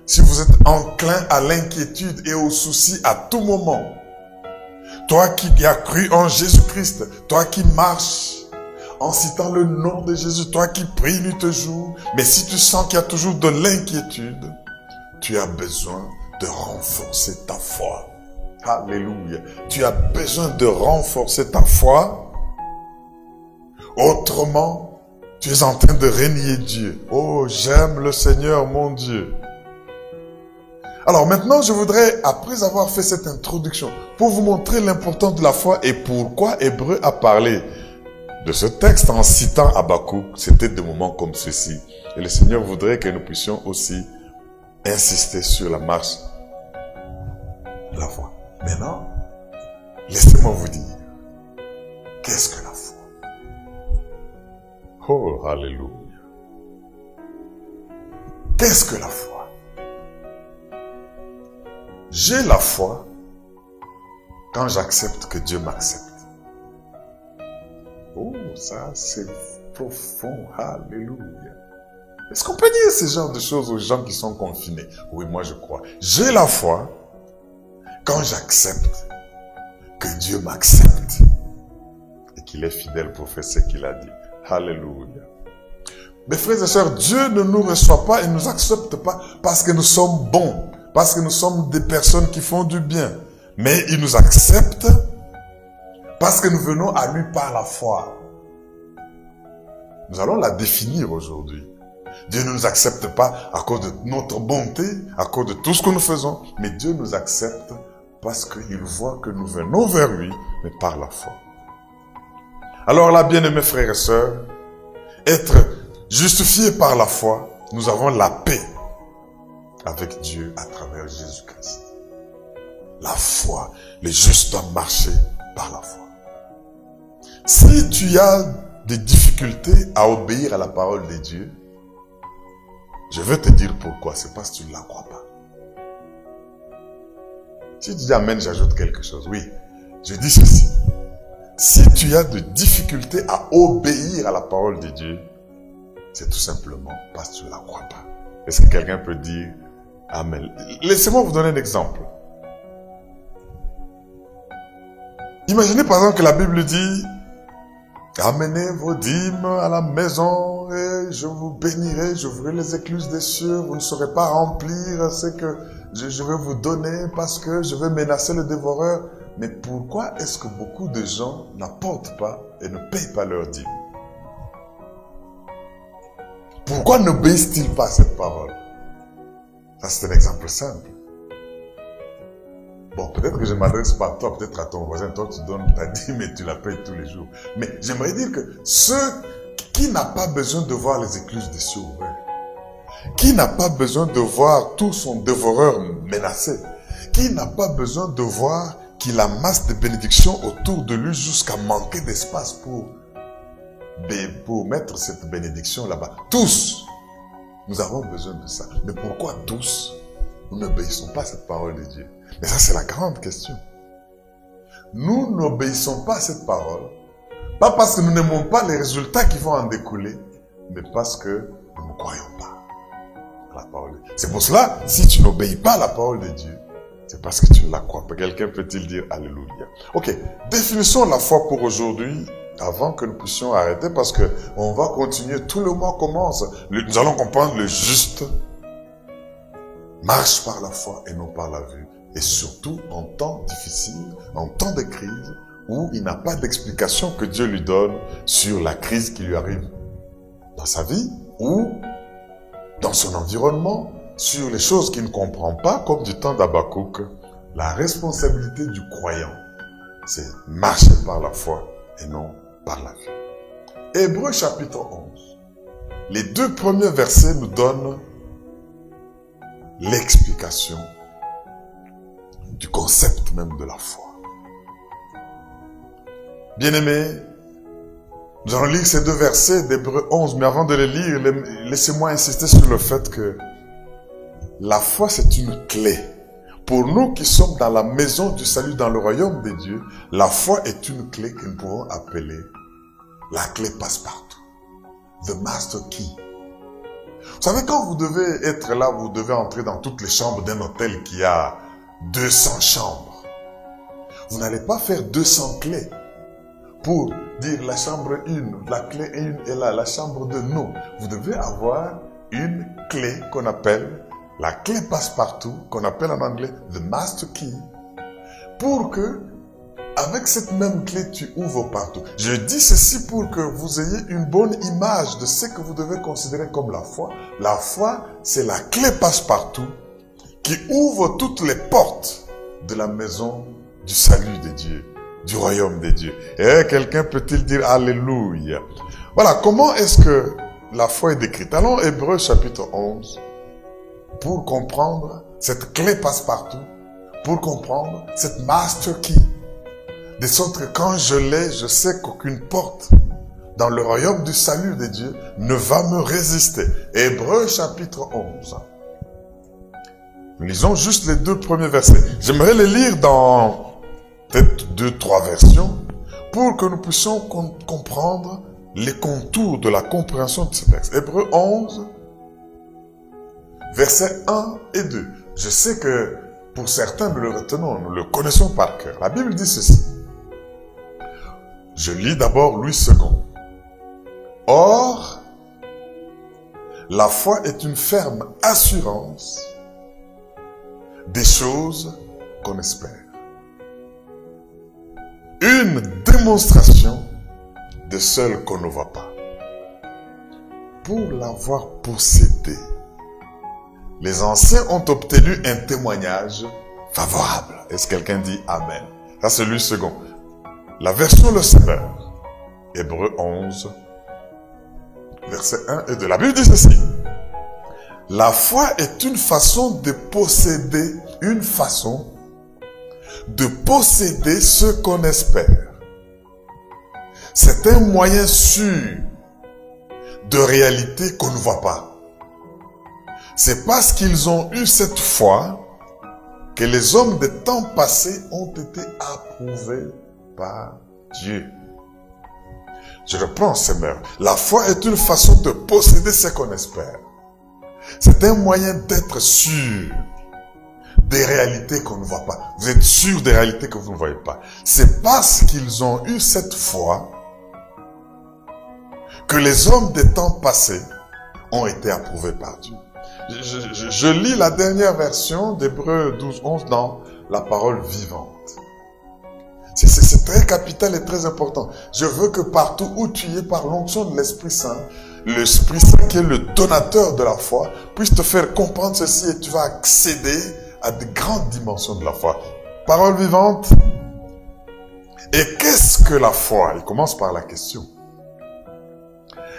si vous êtes enclin à l'inquiétude et au souci à tout moment, toi qui as cru en Jésus-Christ, toi qui marches en citant le nom de Jésus, toi qui pries nuit et jour, mais si tu sens qu'il y a toujours de l'inquiétude, tu as besoin de renforcer ta foi. Alléluia. Tu as besoin de renforcer ta foi Autrement, tu es en train de régner Dieu. Oh, j'aime le Seigneur, mon Dieu. Alors maintenant, je voudrais, après avoir fait cette introduction, pour vous montrer l'importance de la foi et pourquoi Hébreu a parlé de ce texte en citant Habakkuk, c'était des moments comme ceci. Et le Seigneur voudrait que nous puissions aussi insister sur la marche de la foi. Maintenant, laissez-moi vous dire, qu'est-ce que la foi? Oh, Alléluia. Qu'est-ce que la foi? J'ai la foi quand j'accepte que Dieu m'accepte. Oh, ça c'est profond. Alléluia. Est-ce qu'on peut dire ce genre de choses aux gens qui sont confinés? Oui, moi je crois. J'ai la foi quand j'accepte que Dieu m'accepte et qu'il est fidèle pour faire ce qu'il a dit. Alléluia. Mes frères et sœurs, Dieu ne nous reçoit pas et ne nous accepte pas parce que nous sommes bons, parce que nous sommes des personnes qui font du bien. Mais il nous accepte parce que nous venons à lui par la foi. Nous allons la définir aujourd'hui. Dieu ne nous accepte pas à cause de notre bonté, à cause de tout ce que nous faisons, mais Dieu nous accepte parce qu'il voit que nous venons vers lui, mais par la foi. Alors là, bien aimés frères et sœurs, être justifié par la foi, nous avons la paix avec Dieu à travers Jésus-Christ. La foi, les justes doivent marcher par la foi. Si tu as des difficultés à obéir à la parole de Dieu, je veux te dire pourquoi. C'est parce que tu ne la crois pas. Si tu dis Amen, j'ajoute quelque chose. Oui, je dis ceci. Si tu as de difficultés à obéir à la parole de Dieu, c'est tout simplement parce que tu ne la crois pas. Est-ce que quelqu'un peut dire Amen Laissez-moi vous donner un exemple. Imaginez par exemple que la Bible dit Amenez vos dîmes à la maison et je vous bénirai, j'ouvrirai les écluses des cieux, vous ne saurez pas remplir ce que je vais vous donner parce que je vais menacer le dévoreur. Mais pourquoi est-ce que beaucoup de gens n'apportent pas et ne payent pas leur dîme Pourquoi n'obéissent-ils pas à cette parole? Ça, c'est un exemple simple. Bon, peut-être que je m'adresse pas à toi, peut-être à ton voisin. Toi, tu donnes ta dîme et tu la payes tous les jours. Mais j'aimerais dire que ceux qui n'a pas besoin de voir les écluses des cieux ouverts, qui n'a pas besoin de voir tout son dévoreur menacé, qui n'a pas besoin de voir qu'il amasse des bénédictions autour de lui jusqu'à manquer d'espace pour, pour mettre cette bénédiction là-bas. Tous, nous avons besoin de ça. Mais pourquoi tous, nous n'obéissons pas à cette parole de Dieu? Mais ça, c'est la grande question. Nous n'obéissons pas à cette parole, pas parce que nous n'aimons pas les résultats qui vont en découler, mais parce que nous ne croyons pas à la parole de Dieu. C'est pour cela, si tu n'obéis pas à la parole de Dieu, c'est parce que tu ne la crois pas. Quelqu'un peut-il dire Alléluia? Ok, définissons la foi pour aujourd'hui avant que nous puissions arrêter parce que on va continuer. Tout le mois commence. Nous allons comprendre le juste marche par la foi et non par la vue. Et surtout en temps difficile, en temps de crise, où il n'a pas d'explication que Dieu lui donne sur la crise qui lui arrive dans sa vie ou dans son environnement sur les choses qu'il ne comprend pas, comme du temps d'Abakouk, la responsabilité du croyant, c'est marcher par la foi et non la vie. Hébreu chapitre 11. Les deux premiers versets nous donnent l'explication du concept même de la foi. Bien-aimés, nous allons lire ces deux versets d'Hébreu 11, mais avant de les lire, laissez-moi insister sur le fait que la foi, c'est une clé. Pour nous qui sommes dans la maison du salut, dans le royaume de Dieu, la foi est une clé que nous pouvons appeler la clé passe-partout. The master key. Vous savez, quand vous devez être là, vous devez entrer dans toutes les chambres d'un hôtel qui a 200 chambres. Vous n'allez pas faire 200 clés pour dire la chambre 1, la clé 1 est là, la chambre 2. Non, vous devez avoir une clé qu'on appelle la clé passe-partout, qu'on appelle en anglais the master key, pour que, avec cette même clé, tu ouvres partout. Je dis ceci pour que vous ayez une bonne image de ce que vous devez considérer comme la foi. La foi, c'est la clé passe-partout qui ouvre toutes les portes de la maison du salut de Dieu, du royaume de Dieu. Et quelqu'un peut-il dire Alléluia? Voilà, comment est-ce que la foi est décrite? Allons, Hébreu chapitre 11 pour comprendre cette clé passe-partout, pour comprendre cette master key. De sorte que quand je l'ai, je sais qu'aucune porte dans le royaume du salut de Dieu ne va me résister. Hébreu chapitre 11. Lisons juste les deux premiers versets. J'aimerais les lire dans peut-être deux, trois versions pour que nous puissions comprendre les contours de la compréhension de ce texte. Hébreu 11, versets 1 et 2. Je sais que pour certains, nous le retenons, nous le connaissons par cœur. La Bible dit ceci. Je lis d'abord Louis II. Or, la foi est une ferme assurance des choses qu'on espère. Une démonstration de celles qu'on ne voit pas. Pour l'avoir possédé, les anciens ont obtenu un témoignage favorable. Est-ce que quelqu'un dit Amen? Ça, c'est lui second. La version Le Seigneur, Hébreu 11, verset 1 et 2. La Bible dit ceci. La foi est une façon de posséder, une façon de posséder ce qu'on espère. C'est un moyen sûr de réalité qu'on ne voit pas. C'est parce qu'ils ont eu cette foi que les hommes des temps passés ont été approuvés Dieu. Je reprends, Seigneur. La foi est une façon de posséder ce qu'on espère. C'est un moyen d'être sûr des réalités qu'on ne voit pas. Vous êtes sûr des réalités que vous ne voyez pas. C'est parce qu'ils ont eu cette foi que les hommes des temps passés ont été approuvés par Dieu. Je, lis la dernière version d'Hébreu 12, 11 dans la parole vivante. C'est très capital et très important. Je veux que partout où tu es par l'onction de l'Esprit Saint, l'Esprit Saint qui est le donateur de la foi, puisse te faire comprendre ceci et tu vas accéder à de grandes dimensions de la foi. Parole vivante. Et qu'est-ce que la foi? Il commence par la question.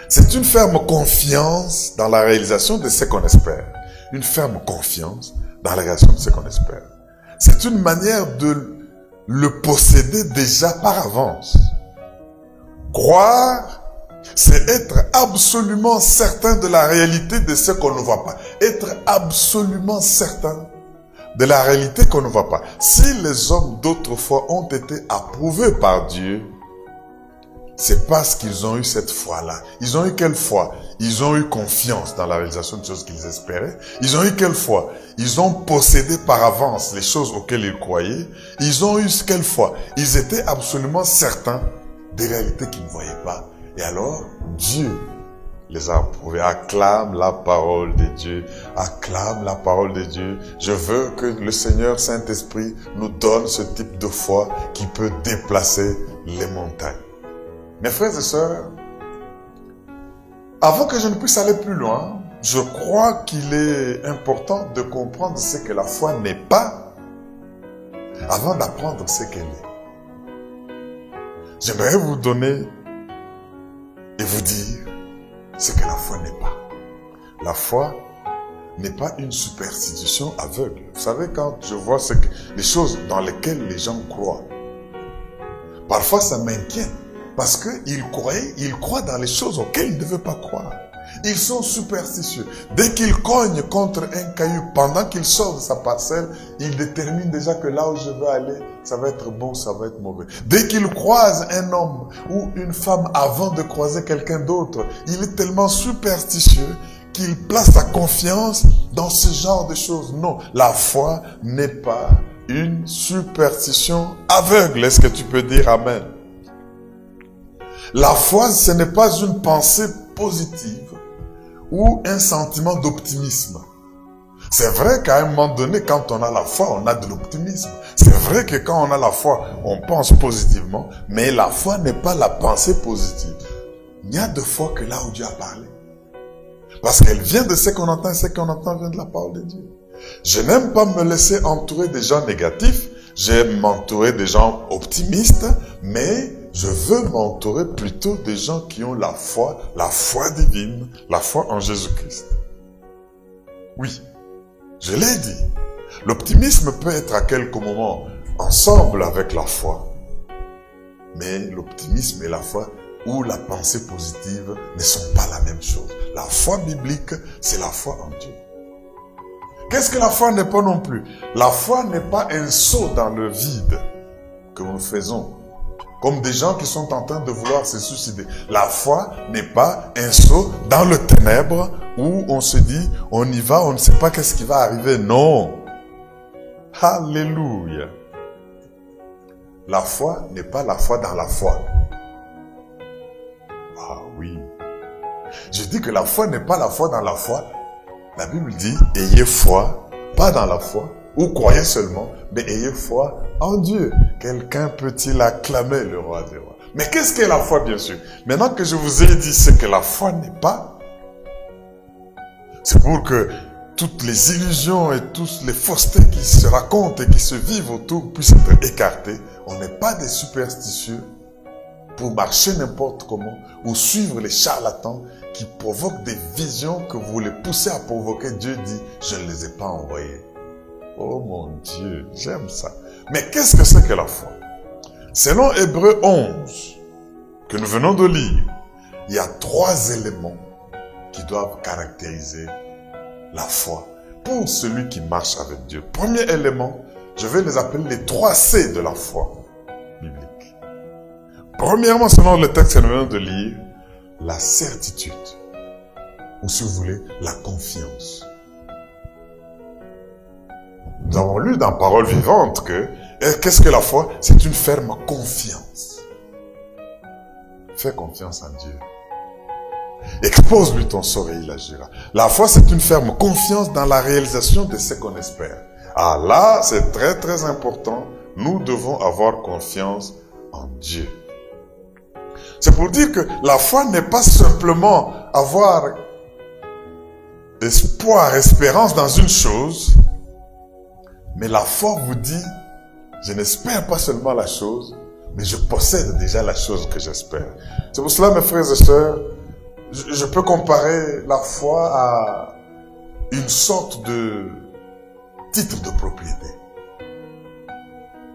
C'est une ferme confiance dans la réalisation de ce qu'on espère. Une ferme confiance dans la réalisation de ce qu'on espère. C'est une manière de le posséder déjà par avance. Croire, c'est être absolument certain de la réalité de ce qu'on ne voit pas. Être absolument certain de la réalité qu'on ne voit pas. Si les hommes d'autrefois ont été approuvés par Dieu, c'est parce qu'ils ont eu cette foi-là. Ils ont eu quelle foi? Ils ont eu confiance dans la réalisation de choses qu'ils espéraient. Ils ont eu quelle foi? Ils ont possédé par avance les choses auxquelles ils croyaient. Ils ont eu quelle foi? Ils étaient absolument certains des réalités qu'ils ne voyaient pas. Et alors, Dieu les a approuvés. Acclame la parole de Dieu. Acclame la parole de Dieu. Je veux que le Seigneur Saint-Esprit nous donne ce type de foi qui peut déplacer les montagnes. Mes frères et sœurs, avant que je ne puisse aller plus loin, je crois qu'il est important de comprendre ce que la foi n'est pas avant d'apprendre ce qu'elle est. J'aimerais vous donner et vous dire ce que la foi n'est pas. La foi n'est pas une superstition aveugle. Vous savez, quand je vois les choses dans lesquelles les gens croient, parfois ça m'inquiète. Parce qu'ils croyaient, ils croient dans les choses auxquelles ils ne veulent pas croire. Ils sont superstitieux. Dès qu'ils cognent contre un caillou, pendant qu'il sort de sa parcelle, ils déterminent déjà que là où je veux aller, ça va être bon, ça va être mauvais. Dès qu'ils croisent un homme ou une femme avant de croiser quelqu'un d'autre, il est tellement superstitieux qu'il place sa confiance dans ce genre de choses. Non, la foi n'est pas une superstition aveugle. Est-ce que tu peux dire Amen? La foi, ce n'est pas une pensée positive ou un sentiment d'optimisme. C'est vrai qu'à un moment donné, quand on a la foi, on a de l'optimisme. C'est vrai que quand on a la foi, on pense positivement, mais la foi n'est pas la pensée positive. Il n'y a de foi que là où Dieu a parlé. Parce qu'elle vient de ce qu'on entend, et ce qu'on entend vient de la parole de Dieu. Je n'aime pas me laisser entourer des gens négatifs, j'aime m'entourer des gens optimistes, mais je veux m'entourer plutôt des gens qui ont la foi, la foi divine, la foi en Jésus-Christ. Oui, je l'ai dit. L'optimisme peut être à quelques moments ensemble avec la foi. Mais l'optimisme et la foi ou la pensée positive ne sont pas la même chose. La foi biblique, c'est la foi en Dieu. Qu'est-ce que la foi n'est pas non plus? La foi n'est pas un saut dans le vide que nous faisons comme des gens qui sont en train de vouloir se suicider. La foi n'est pas un saut dans le ténèbre où on se dit, on y va, on ne sait pas qu'est-ce qui va arriver. Non. Alléluia. La foi n'est pas la foi dans la foi. Ah oui. Je dis que la foi n'est pas la foi dans la foi. La Bible dit, ayez foi, pas dans la foi, ou croyez seulement, mais ayez foi en Dieu. Quelqu'un peut-il acclamer le roi des rois? Mais qu'est-ce qu'est la foi, bien sûr? Maintenant que je vous ai dit ce que la foi n'est pas, c'est pour que toutes les illusions et toutes les faussetés qui se racontent et qui se vivent autour puissent être écartées. On n'est pas des superstitieux pour marcher n'importe comment ou suivre les charlatans qui provoquent des visions que vous les poussez à provoquer. Dieu dit, je ne les ai pas envoyés. Oh mon Dieu, j'aime ça. Mais qu'est-ce que c'est que la foi? Selon Hébreu 11, que nous venons de lire, il y a trois éléments qui doivent caractériser la foi pour celui qui marche avec Dieu. Premier élément, je vais les appeler les trois C de la foi biblique. Premièrement, selon le texte que nous venons de lire, la certitude, ou si vous voulez, la confiance. Nous avons lu dans Parole vivante que qu'est-ce que la foi? C'est une ferme confiance. Fais confiance en Dieu. Expose-lui ton sort et il agira. La foi, c'est une ferme confiance dans la réalisation de ce qu'on espère. Ah là, c'est très très important. Nous devons avoir confiance en Dieu. C'est pour dire que la foi n'est pas simplement avoir espoir, espérance dans une chose, mais la foi vous dit, je n'espère pas seulement la chose, mais je possède déjà la chose que j'espère. C'est pour cela, mes frères et sœurs, je, peux comparer la foi à une sorte de titre de propriété.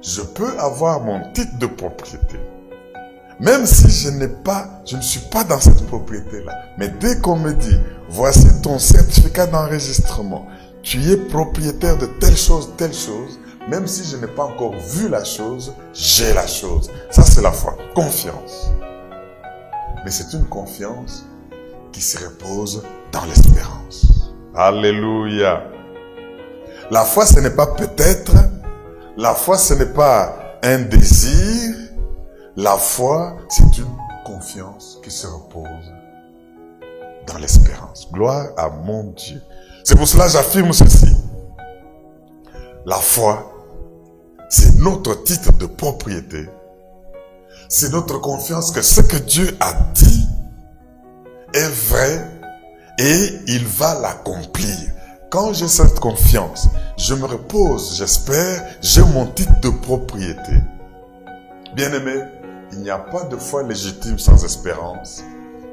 Je peux avoir mon titre de propriété. Même si je n'ai pas, je ne suis pas dans cette propriété-là. Mais dès qu'on me dit, voici ton certificat d'enregistrement, tu es propriétaire de telle chose, telle chose, même si je n'ai pas encore vu la chose, j'ai la chose. Ça, c'est la foi. Confiance. Mais c'est une confiance qui se repose dans l'espérance. Alléluia. La foi, ce n'est pas peut-être. La foi, ce n'est pas un désir. La foi, c'est une confiance qui se repose dans l'espérance. Gloire à mon Dieu. C'est pour cela que j'affirme ceci. La foi, c'est notre titre de propriété. C'est notre confiance que ce que Dieu a dit est vrai et il va l'accomplir. Quand j'ai cette confiance, je me repose, j'espère, j'ai mon titre de propriété. Bien-aimé, il n'y a pas de foi légitime sans espérance.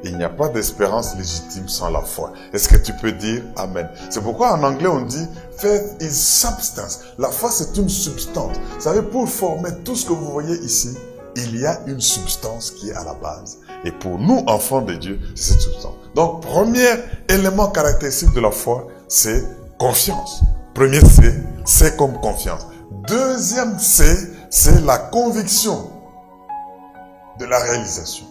Il n'y a pas d'espérance légitime sans la foi. Est-ce que tu peux dire Amen? C'est pourquoi en anglais on dit Faith is substance. La foi c'est une substance. Vous savez, pour former tout ce que vous voyez ici, il y a une substance qui est à la base. Et pour nous, enfants de Dieu, c'est cette substance. Donc, premier élément caractéristique de la foi, c'est confiance. Premier C, c'est comme confiance. Deuxième C, c'est la conviction de la réalisation.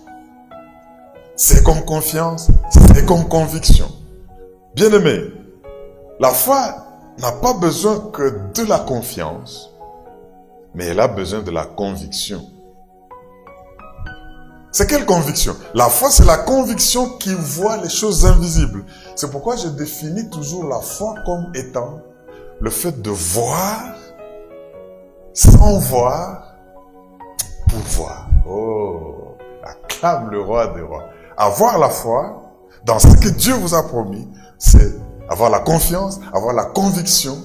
C'est comme confiance, c'est comme conviction. Bien-aimé, la foi n'a pas besoin que de la confiance, mais elle a besoin de la conviction. C'est quelle conviction? La foi, c'est la conviction qui voit les choses invisibles. C'est pourquoi je définis toujours la foi comme étant le fait de voir sans voir pour voir. Oh, acclame le roi des rois. Avoir la foi dans ce que Dieu vous a promis, c'est avoir la confiance, avoir la conviction.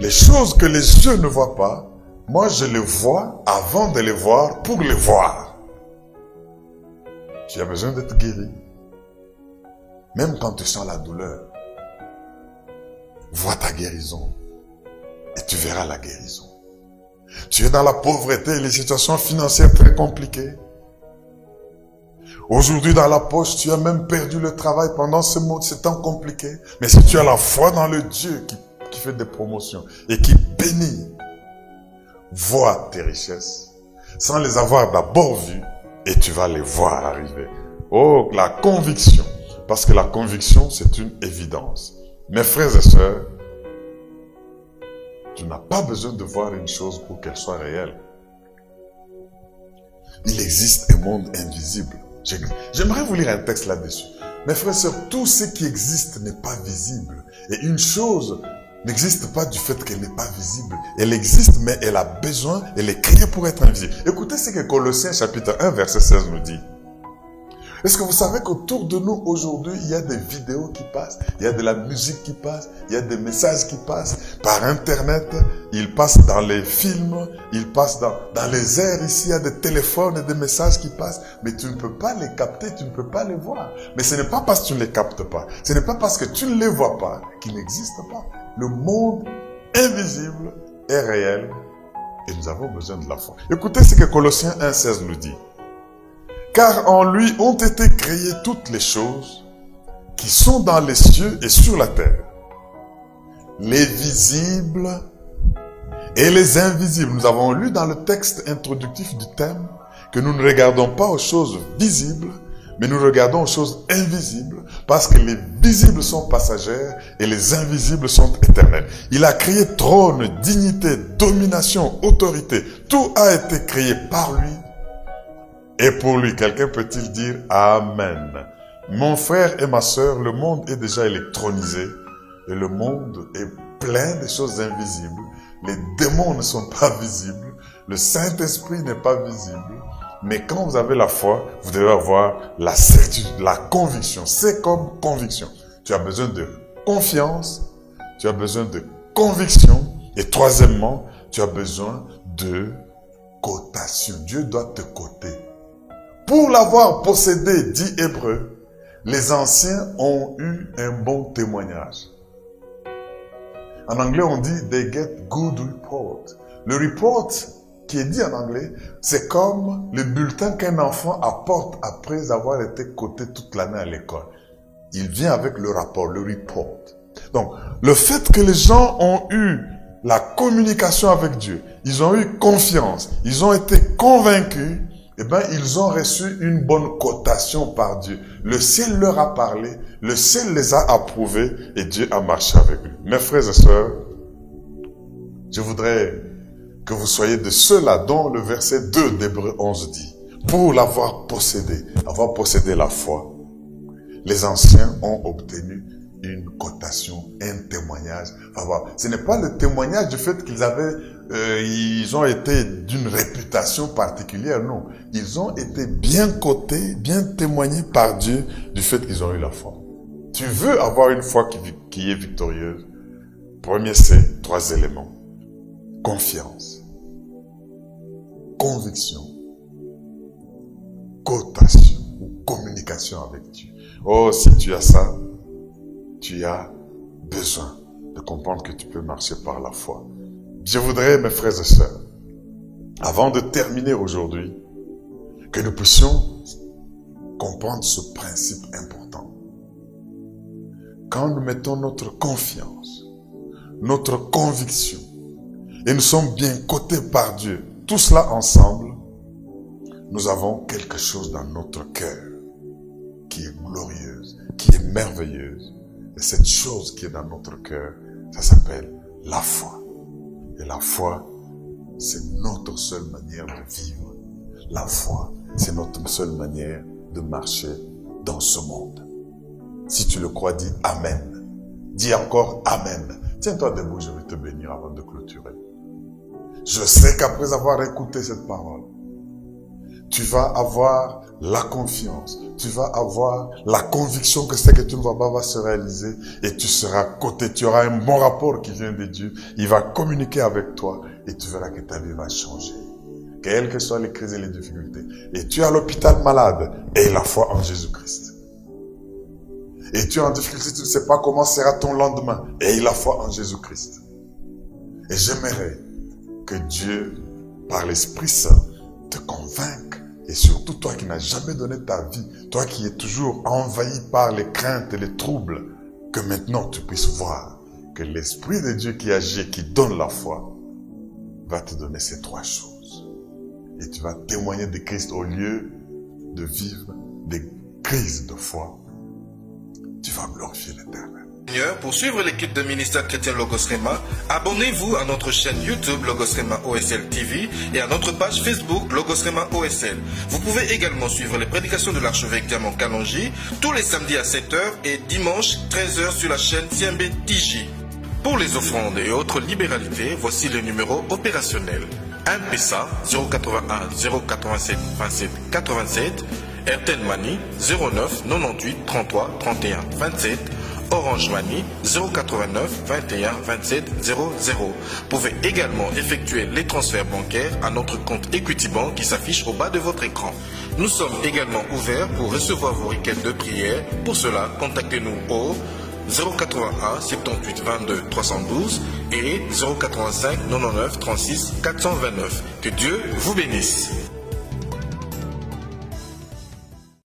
Les choses que les yeux ne voient pas, moi je les vois avant de les voir pour les voir. Tu as besoin d'être guéri. Même quand tu sens la douleur, vois ta guérison et tu verras la guérison. Tu es dans la pauvreté et les situations financières très compliquées. Aujourd'hui, dans la poche, tu as même perdu le travail pendant ce, ce temps compliqué. Mais si tu as la foi dans le Dieu qui, qui fait des promotions et qui bénit, vois tes richesses sans les avoir d'abord vues et tu vas les voir arriver. Oh, la conviction. Parce que la conviction, c'est une évidence. Mes frères et sœurs, tu n'as pas besoin de voir une chose pour qu'elle soit réelle. Il existe un monde invisible. J'aimerais vous lire un texte là-dessus. Mes frères et sœurs, tout ce qui existe n'est pas visible. Et une chose n'existe pas du fait qu'elle n'est pas visible. Elle existe, mais elle a besoin, elle est créée pour être invisible. Écoutez ce que Colossiens chapitre 1, verset 16 nous dit. Est-ce que vous savez qu'autour de nous aujourd'hui, il y a des vidéos qui passent, il y a de la musique qui passe, il y a des messages qui passent par Internet, ils passent dans les films, ils passent dans, dans les airs ici, il y a des téléphones et des messages qui passent, mais tu ne peux pas les capter, tu ne peux pas les voir. Mais ce n'est pas parce que tu ne les captes pas, ce n'est pas parce que tu ne les vois pas qu'ils n'existent pas. Le monde invisible est réel et nous avons besoin de la foi. Écoutez ce que Colossiens 1,16 nous dit car en lui ont été créées toutes les choses qui sont dans les cieux et sur la terre, les visibles et les invisibles. Nous avons lu dans le texte introductif du thème que nous ne regardons pas aux choses visibles, mais nous regardons aux choses invisibles, parce que les visibles sont passagères et les invisibles sont éternels. Il a créé trône, dignité, domination, autorité. Tout a été créé par lui et pour lui, quelqu'un peut-il dire Amen? Mon frère et ma soeur, le monde est déjà électronisé et le monde est plein de choses invisibles. Les démons ne sont pas visibles. Le Saint-Esprit n'est pas visible. Mais quand vous avez la foi, vous devez avoir la certitude, la conviction. C'est comme conviction. Tu as besoin de confiance, tu as besoin de conviction et troisièmement, tu as besoin de cotation. Dieu doit te coter. Pour l'avoir possédé, dit Hébreu, les anciens ont eu un bon témoignage. En anglais, on dit they get good report. Le report qui est dit en anglais, c'est comme le bulletin qu'un enfant apporte après avoir été coté toute l'année à l'école. Il vient avec le rapport, le report. Donc, le fait que les gens ont eu la communication avec Dieu, ils ont eu confiance, ils ont été convaincus, eh bien, ils ont reçu une bonne cotation par Dieu. Le ciel leur a parlé, le ciel les a approuvés et Dieu a marché avec eux. Mes frères et sœurs, je voudrais que vous soyez de ceux-là dont le verset 2 d'Hébreu 11 dit, pour l'avoir possédé, avoir possédé la foi, les anciens ont obtenu une cotation, un témoignage. Ce n'est pas le témoignage du fait qu'ils avaient, euh, ils ont été d'une réputation particulière, non. Ils ont été bien cotés, bien témoignés par Dieu du fait qu'ils ont eu la foi. Tu veux avoir une foi qui, qui est victorieuse? Premier, c'est trois éléments. Confiance, conviction, cotation ou communication avec Dieu. Oh, si tu as ça, tu as besoin de comprendre que tu peux marcher par la foi. Je voudrais, mes frères et sœurs, avant de terminer aujourd'hui, que nous puissions comprendre ce principe important. Quand nous mettons notre confiance, notre conviction, et nous sommes bien cotés par Dieu, tout cela ensemble, nous avons quelque chose dans notre cœur qui est glorieuse, qui est merveilleuse, et cette chose qui est dans notre cœur, ça s'appelle la foi. Et la foi, c'est notre seule manière de vivre. La foi, c'est notre seule manière de marcher dans ce monde. Si tu le crois, dis Amen. Dis encore Amen. Tiens-toi debout, je vais te bénir avant de clôturer. Je sais qu'après avoir écouté cette parole, tu vas avoir la confiance, tu vas avoir la conviction que ce que tu ne vas pas va se réaliser et tu seras côté, tu auras un bon rapport qui vient de Dieu. Il va communiquer avec toi et tu verras que ta vie va changer. Quelles que soient les crises et les difficultés. Et tu es à l'hôpital malade et la foi en Jésus-Christ. Et tu es en difficulté, tu ne sais pas comment sera ton lendemain. Et la foi en Jésus-Christ. Et j'aimerais que Dieu, par l'Esprit Saint, te convainque et surtout toi qui n'as jamais donné ta vie, toi qui es toujours envahi par les craintes et les troubles, que maintenant tu puisses voir que l'Esprit de Dieu qui agit, qui donne la foi, va te donner ces trois choses. Et tu vas témoigner de Christ au lieu de vivre des crises de foi. Tu vas glorifier l'Éternel. Pour suivre l'équipe de ministère chrétien Logos Rema, abonnez-vous à notre chaîne YouTube Logos Rema OSL TV et à notre page Facebook Logos Rema OSL. Vous pouvez également suivre les prédications de l'archevêque Diamant Kalonji tous les samedis à 7h et dimanche 13h sur la chaîne CMB TJ. Pour les offrandes et autres libéralités, voici le numéro opérationnel. 1 PSA 081 087 27 87 RTL Mani 09 98 33 31 27 Orange Money 089 21 27 00. Vous pouvez également effectuer les transferts bancaires à notre compte Equity Bank qui s'affiche au bas de votre écran. Nous sommes également ouverts pour recevoir vos requêtes de prière. Pour cela, contactez-nous au 081 78 22 312 et 085 99 36 429. Que Dieu vous bénisse.